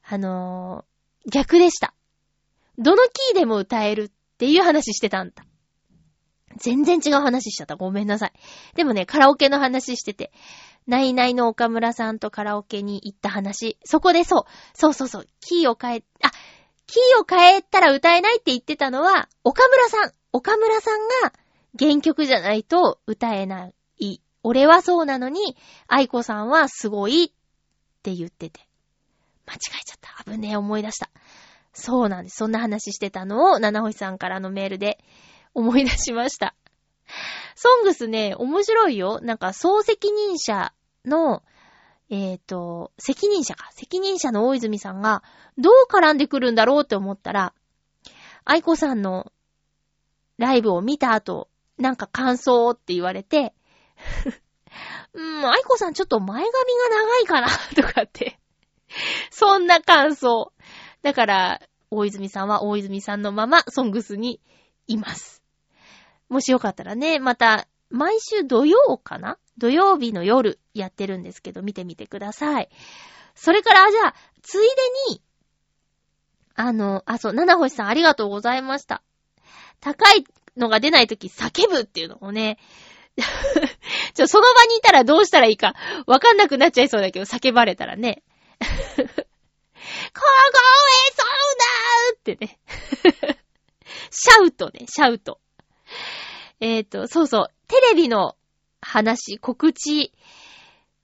あのー、逆でした。どのキーでも歌えるっていう話してたんだ。全然違う話しちゃった。ごめんなさい。でもね、カラオケの話してて、ナイナイの岡村さんとカラオケに行った話。そこでそう、そうそうそう、キーを変え、あ、キーを変えたら歌えないって言ってたのは、岡村さん。岡村さんが原曲じゃないと歌えない。俺はそうなのに、愛子さんはすごいって言ってて。間違えちゃった。危ねえ思い出した。そうなんです。そんな話してたのを、七星さんからのメールで *laughs* 思い出しました。ソングスね、面白いよ。なんか、総責任者の、えっ、ー、と、責任者か。責任者の大泉さんが、どう絡んでくるんだろうって思ったら、愛子さんのライブを見た後、なんか感想って言われて、*laughs* うん、愛子さんちょっと前髪が長いかなとかってそんな感想。だから、大泉さんは大泉さんのまま、ソングスにいます。もしよかったらね、また、毎週土曜かな？土曜日の夜やってるんですけど、見てみてください。それから、じゃあ、ついでに、あの、あ、そう、七星さんありがとうございました。高いのが出ないとき叫ぶっていうのをね、*laughs* ちょ、その場にいたらどうしたらいいか、わかんなくなっちゃいそうだけど、叫ばれたらね。*laughs* ここへそうだーってね。シャウトね、シャウト。えっ、ー、と、そうそう、テレビの話、告知。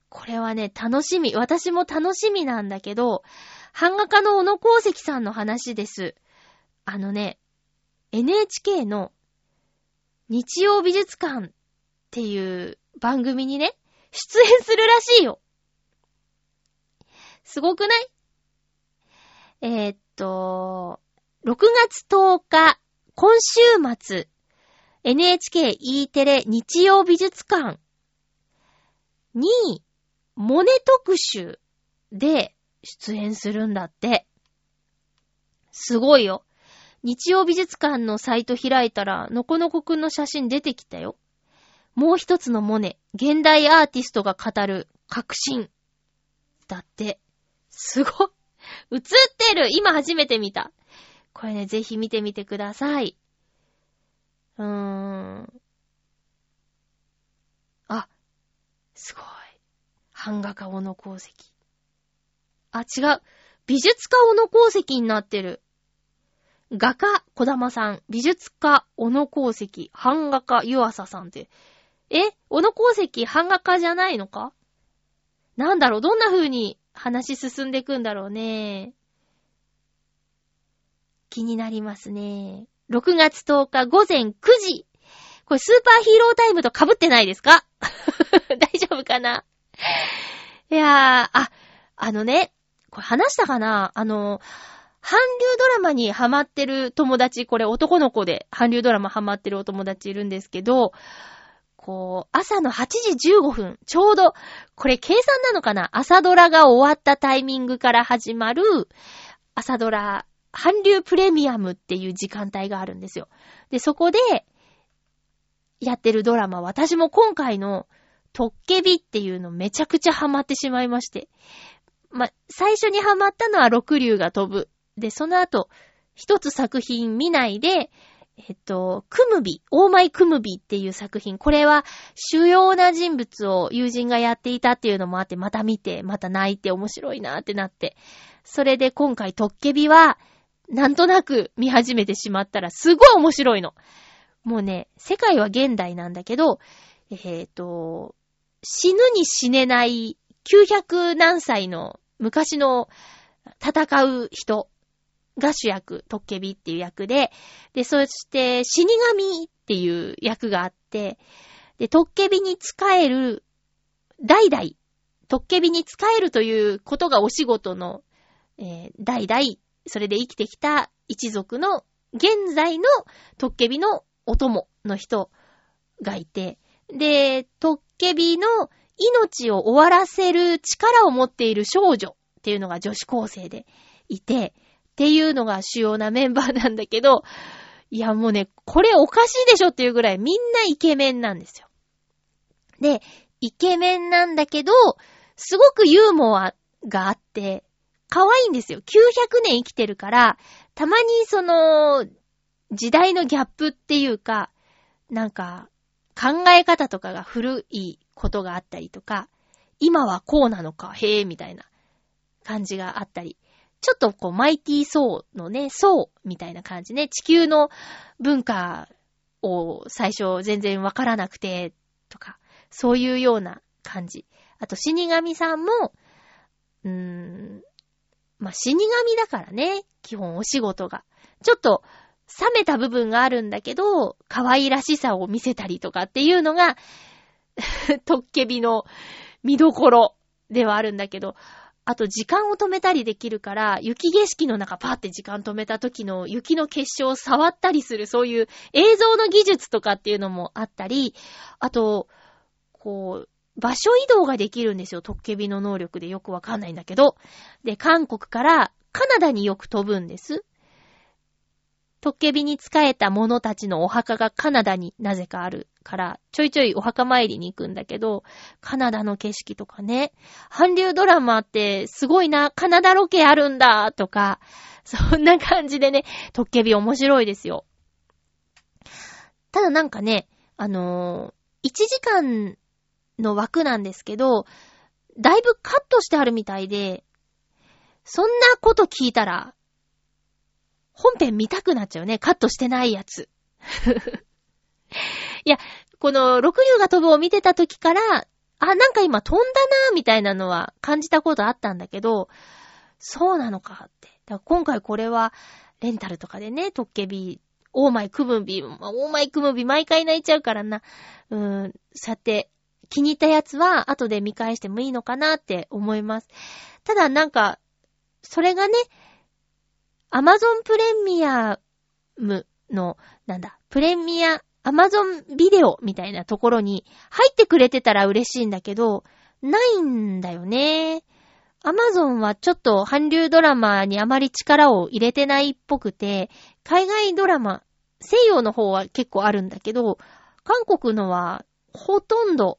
これはね、楽しみ。私も楽しみなんだけど、版画家の小野功石さんの話です。あのね、NHK の日曜美術館っていう番組にね、出演するらしいよ。すごくない？えー、っと、6月10日、今週末、NHKE テレ日曜美術館に、モネ特集で出演するんだって。すごいよ。日曜美術館のサイト開いたら、のこのこくんの写真出てきたよ。もう一つのモネ、現代アーティストが語る革新。だって。すご。映ってる今初めて見た。これね、ぜひ見てみてください。うーん。あ、すごい。版画家小野功石。あ、違う。美術家小野功石になってる。画家小玉さん、美術家小野功石、版画家湯浅さんって。え？小野功石版画家じゃないのか？なんだろう？どんな風に話進んでいくんだろうね。気になりますね。6月10日午前9時。これスーパーヒーロータイムと被ってないですか？*laughs* 大丈夫かな？いやー、あ、あのね、これ話したかな？あの、韓流ドラマにハマってる友達、これ男の子で韓流ドラマハマってるお友達いるんですけど、こう、朝の8時15分、ちょうど、これ計算なのかな？朝ドラが終わったタイミングから始まる、朝ドラ韓流プレミアムっていう時間帯があるんですよ。で、そこで、やってるドラマ、私も今回のトッケビっていうのめちゃくちゃハマってしまいまして。ま、最初にハマったのは六竜が飛ぶ。で、その後、一つ作品見ないで、えっと、クムビ、オーマイクムビっていう作品。これは主要な人物を友人がやっていたっていうのもあって、また見て、また泣いて面白いなってなって。それで今回トッケビは、なんとなく見始めてしまったらすごい面白いの。もうね、世界は現代なんだけど、えっ、ー、と、死ぬに死ねない900何歳の昔の戦う人が主役、トッケビっていう役で、で、そして死神っていう役があって、で、トッケビに仕える、代々、トッケビに仕えるということがお仕事の、えー、代々、それで生きてきた一族の現在のトッケビのお供の人がいて、で、トッケビの命を終わらせる力を持っている少女っていうのが女子高生でいて、っていうのが主要なメンバーなんだけど、いやもうね、これおかしいでしょっていうぐらいみんなイケメンなんですよ。で、イケメンなんだけど、すごくユーモアがあって、可愛いんですよ。900年生きてるから、たまにその、時代のギャップっていうか、なんか、考え方とかが古いことがあったりとか、今はこうなのか、へえ、みたいな感じがあったり。ちょっとこう、マイティーソーのね、ソーみたいな感じね。地球の文化を最初全然わからなくて、とか、そういうような感じ。あと、死神さんも、うーん、まあ、死神だからね、基本お仕事が。ちょっと、冷めた部分があるんだけど、可愛らしさを見せたりとかっていうのが、*laughs* トッケビの見どころではあるんだけど、あと時間を止めたりできるから、雪景色の中パーって時間止めた時の雪の結晶を触ったりする、そういう映像の技術とかっていうのもあったり、あと、こう、場所移動ができるんですよ。トッケビの能力でよくわかんないんだけど。で、韓国からカナダによく飛ぶんです。トッケビに仕えた者たちのお墓がカナダになぜかあるから、ちょいちょいお墓参りに行くんだけど、カナダの景色とかね、韓流ドラマってすごいな、カナダロケあるんだ、とか、そんな感じでね、トッケビ面白いですよ。ただなんかね、あのー、1時間の枠なんですけど、だいぶカットしてあるみたいで、そんなこと聞いたら、本編見たくなっちゃうね。カットしてないやつ。*laughs* いや、この、六竜が飛ぶを見てた時から、あ、なんか今飛んだな、みたいなのは感じたことあったんだけど、そうなのかって。今回これは、レンタルとかでね、トッケビ、オーマイクムビ、オーマイクムビ毎回泣いちゃうからな。うーん、さて、気に入ったやつは後で見返してもいいのかなって思います。ただなんか、それがね、アマゾンプレミアムの、なんだ、プレミア、アマゾンビデオみたいなところに入ってくれてたら嬉しいんだけど、ないんだよね。アマゾンはちょっと韓流ドラマにあまり力を入れてないっぽくて、海外ドラマ、西洋の方は結構あるんだけど、韓国のはほとんど、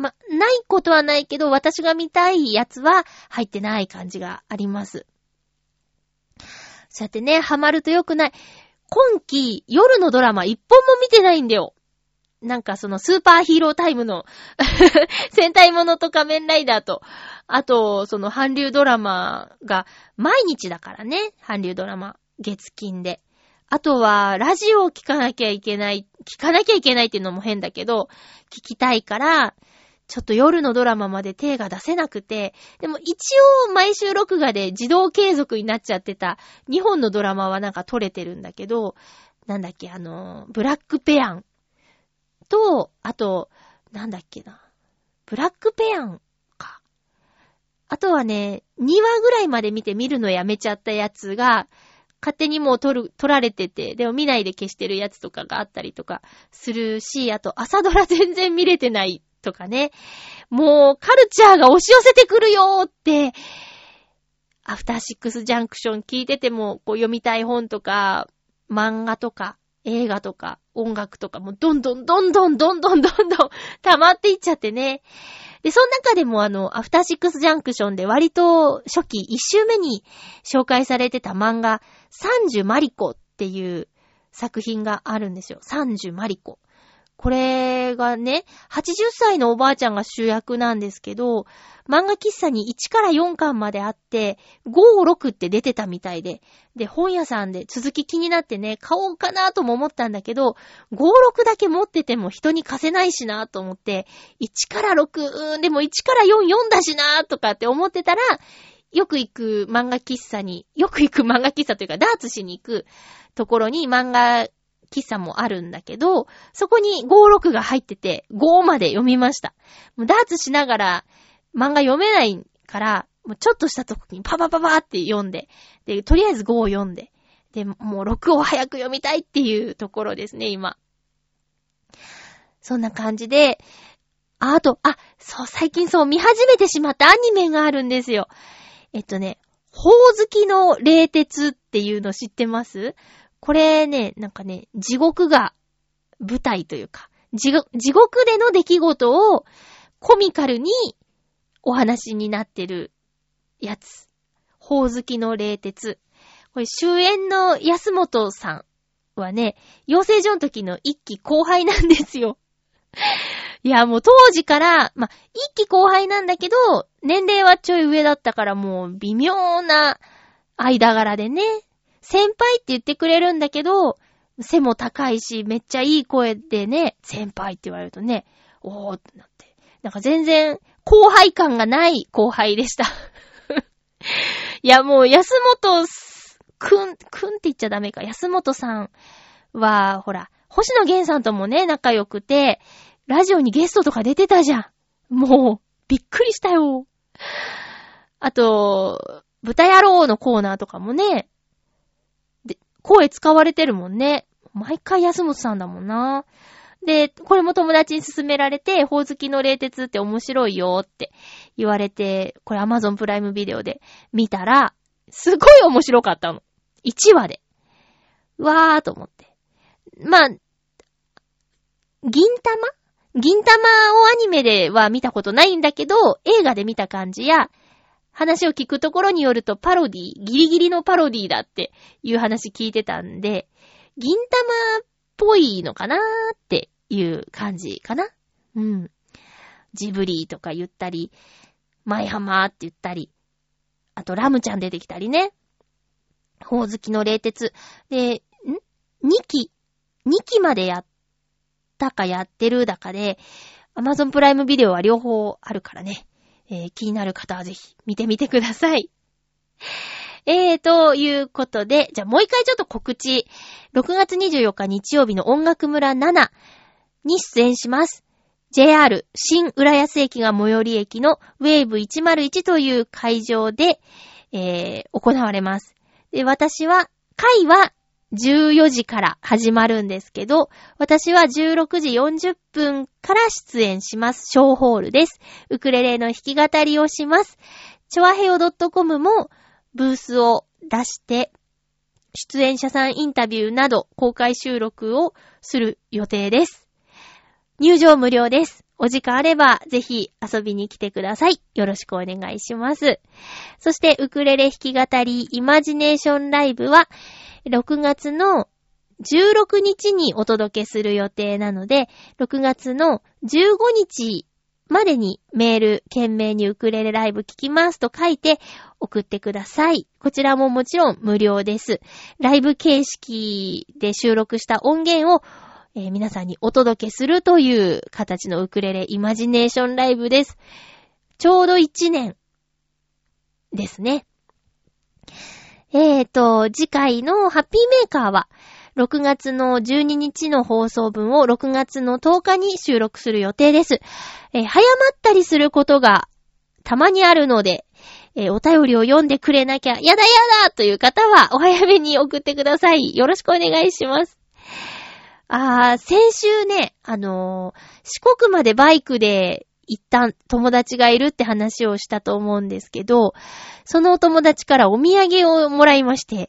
ま、ないことはないけど、私が見たいやつは入ってない感じがあります。そうやってね、ハマると良くない。今季、夜のドラマ一本も見てないんだよ。なんかそのスーパーヒーロータイムの *laughs* 戦隊ものと仮面ライダーと、あと、その韓流ドラマが毎日だからね。韓流ドラマ、月金で。あとは、ラジオを聞かなきゃいけない、聞かなきゃいけないっていうのも変だけど、聞きたいから、ちょっと夜のドラマまで手が出せなくて、でも一応毎週録画で自動継続になっちゃってた2本のドラマはなんか撮れてるんだけど、なんだっけ、あの、ブラックペアンと、あと、なんだっけな、ブラックペアンか。あとはね、2話ぐらいまで見て見るのやめちゃったやつが、勝手にもう撮る、撮られてて、でも見ないで消してるやつとかがあったりとかするし、あと朝ドラ全然見れてないとかね。もう、カルチャーが押し寄せてくるよーって、アフターシックスジャンクション聞いてても、こう読みたい本とか、漫画とか、映画とか、音楽とかもどんどんどんどんどんどんどんどん溜まっていっちゃってね。で、その中でもあの、アフターシックスジャンクションで割と初期1周目に紹介されてた漫画、30マリコっていう作品があるんですよ。30マリコ。これがね、80歳のおばあちゃんが主役なんですけど、漫画喫茶に1から4巻まであって、5、6って出てたみたいで、で、本屋さんで続き気になってね、買おうかなとも思ったんだけど、5、6だけ持ってても人に貸せないしなと思って、1から6、うーん、でも1から4読んだしなとかって思ってたら、よく行く漫画喫茶に、よく行く漫画喫茶というかダーツしに行くところに漫画喫茶もあるんだけど、そこに56が入ってて、5まで読みました。もうダーツしながら漫画読めないから、もうちょっとしたとこにパパパパって読んで、で、とりあえず5を読んで、で、もう6を早く読みたいっていうところですね、今。そんな感じで、あ、あと、あ、そう、最近そう、見始めてしまったアニメがあるんですよ。えっとね、ほおずきの冷徹っていうの知ってます？これね、なんかね、地獄が舞台というか、地獄での出来事をコミカルにお話になってるやつ。ほおずきの冷徹。これ、主演の安本さんはね、養成所の時の一期後輩なんですよ。*laughs* いや、もう当時から、ま一期後輩なんだけど、年齢はちょい上だったからもう微妙な間柄でね、先輩って言ってくれるんだけど、背も高いし、めっちゃいい声でね、先輩って言われるとね、おーってなって。なんか全然、後輩感がない後輩でした。*laughs* いや、もう、安本くん、くんって言っちゃダメか。安本さんは、ほら、星野源さんともね、仲良くて、ラジオにゲストとか出てたじゃん。もう、びっくりしたよ。あと、豚野郎のコーナーとかもね、声使われてるもんね。毎回安本さんだもんな。で、これも友達に勧められて、ほおずきの冷徹って面白いよって言われて、これ Amazon プライムビデオで見たら、すごい面白かったの。1話で。うわーと思って。まあ、銀玉？銀玉をアニメでは見たことないんだけど、映画で見た感じや、話を聞くところによるとパロディ、ギリギリのパロディだっていう話聞いてたんで、銀玉っぽいのかなーっていう感じかな。うん。ジブリとか言ったり、マイハマーって言ったり、あとラムちゃん出てきたりね。ほおずきの冷徹。で、ん ?2 期 ?2 期までやったかやってるだかで、アマゾンプライムビデオは両方あるからね。えー、気になる方はぜひ見てみてください。*laughs* えー、ということで、じゃあもう一回ちょっと告知。6月24日日曜日の音楽村7に出演します。JR 新浦安駅が最寄り駅のウェーブ101という会場で、えー、行われます。で、私は、会は14時から始まるんですけど、私は16時40分から出演します。ショーホールです。ウクレレの弾き語りをします。チョアヘオ .com もブースを出して、出演者さんインタビューなど公開収録をする予定です。入場無料です。お時間あれば、ぜひ遊びに来てください。よろしくお願いします。そして、ウクレレ弾き語りイマジネーションライブは、6月の16日にお届けする予定なので、6月の15日までにメール、懸命にウクレレライブ聞きますと書いて送ってください。こちらももちろん無料です。ライブ形式で収録した音源を、えー、皆さんにお届けするという形のウクレレイマジネーションライブです。ちょうど1年ですね。えーと、次回のハッピーメーカーは、6月の12日の放送分を6月の10日に収録する予定です。えー、早まったりすることがたまにあるので、えー、お便りを読んでくれなきゃ、やだやだという方はお早めに送ってください。よろしくお願いします。あー、先週ね、あのー、四国までバイクで一旦友達がいるって話をしたと思うんですけど、そのお友達からお土産をもらいまして、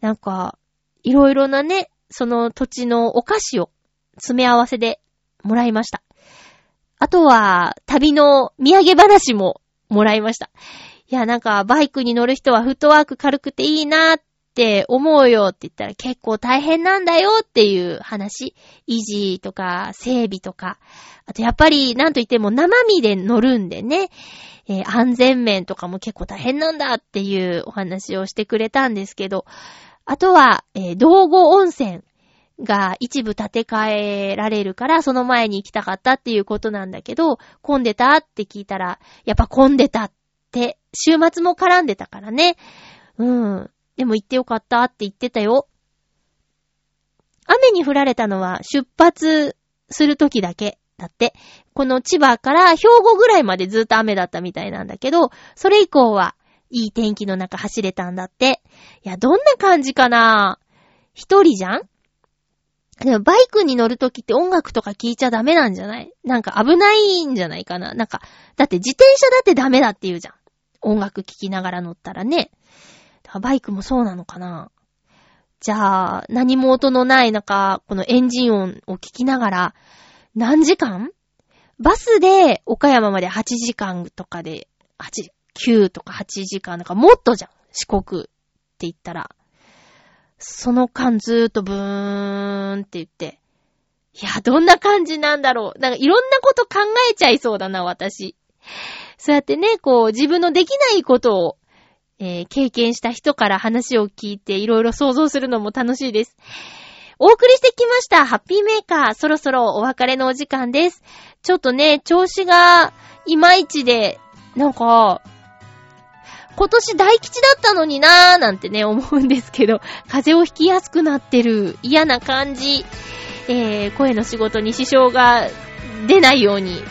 なんか、いろいろなね、その土地のお菓子を詰め合わせでもらいました。あとは、旅の土産話ももらいました。いや、なんか、バイクに乗る人はフットワーク軽くていいなっって思うよって言ったら結構大変なんだよっていう話。維持とか整備とか。あとやっぱりなんと言っても生身で乗るんでね、えー安全面とかも結構大変なんだっていうお話をしてくれたんですけど、あとは、えー道後温泉が一部建て替えられるから、その前に行きたかったっていうことなんだけど、混んでたって聞いたら、やっぱ混んでたって、週末も絡んでたからね。うん。でも行ってよかったって言ってたよ。雨に降られたのは出発する時だけだって。この千葉から兵庫ぐらいまでずっと雨だったみたいなんだけど、それ以降はいい天気の中走れたんだって。いや、どんな感じかな一人じゃん？でもバイクに乗るときって音楽とか聴いちゃダメなんじゃない？なんか危ないんじゃないかななんか、だって自転車だってダメだって言うじゃん。音楽聴きながら乗ったらね。バイクもそうなのかな？じゃあ、何も音のない中、このエンジン音を聞きながら、何時間？バスで岡山まで8時間とかで、8、9とか8時間なんかもっとじゃん。四国って言ったら。その間ずーっとブーンって言って。いや、どんな感じなんだろう。なんかいろんなこと考えちゃいそうだな、私。そうやってね、こう、自分のできないことを、えー経験した人から話を聞いていろいろ想像するのも楽しいです。お送りしてきました、ハッピーメーカー。そろそろお別れのお時間です。ちょっとね、調子がいまいちで、なんか、今年大吉だったのになーなんてね、思うんですけど、風邪をひきやすくなってる嫌な感じ。えー、声の仕事に支障が出ないように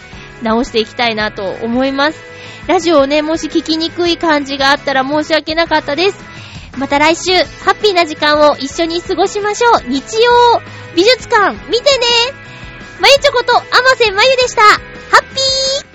直していきたいなと思います。ラジオをね、もし聞きにくい感じがあったら申し訳なかったです。また来週、ハッピーな時間を一緒に過ごしましょう。日曜美術館、見てねまゆちょこと、あませまゆでした。ハッピー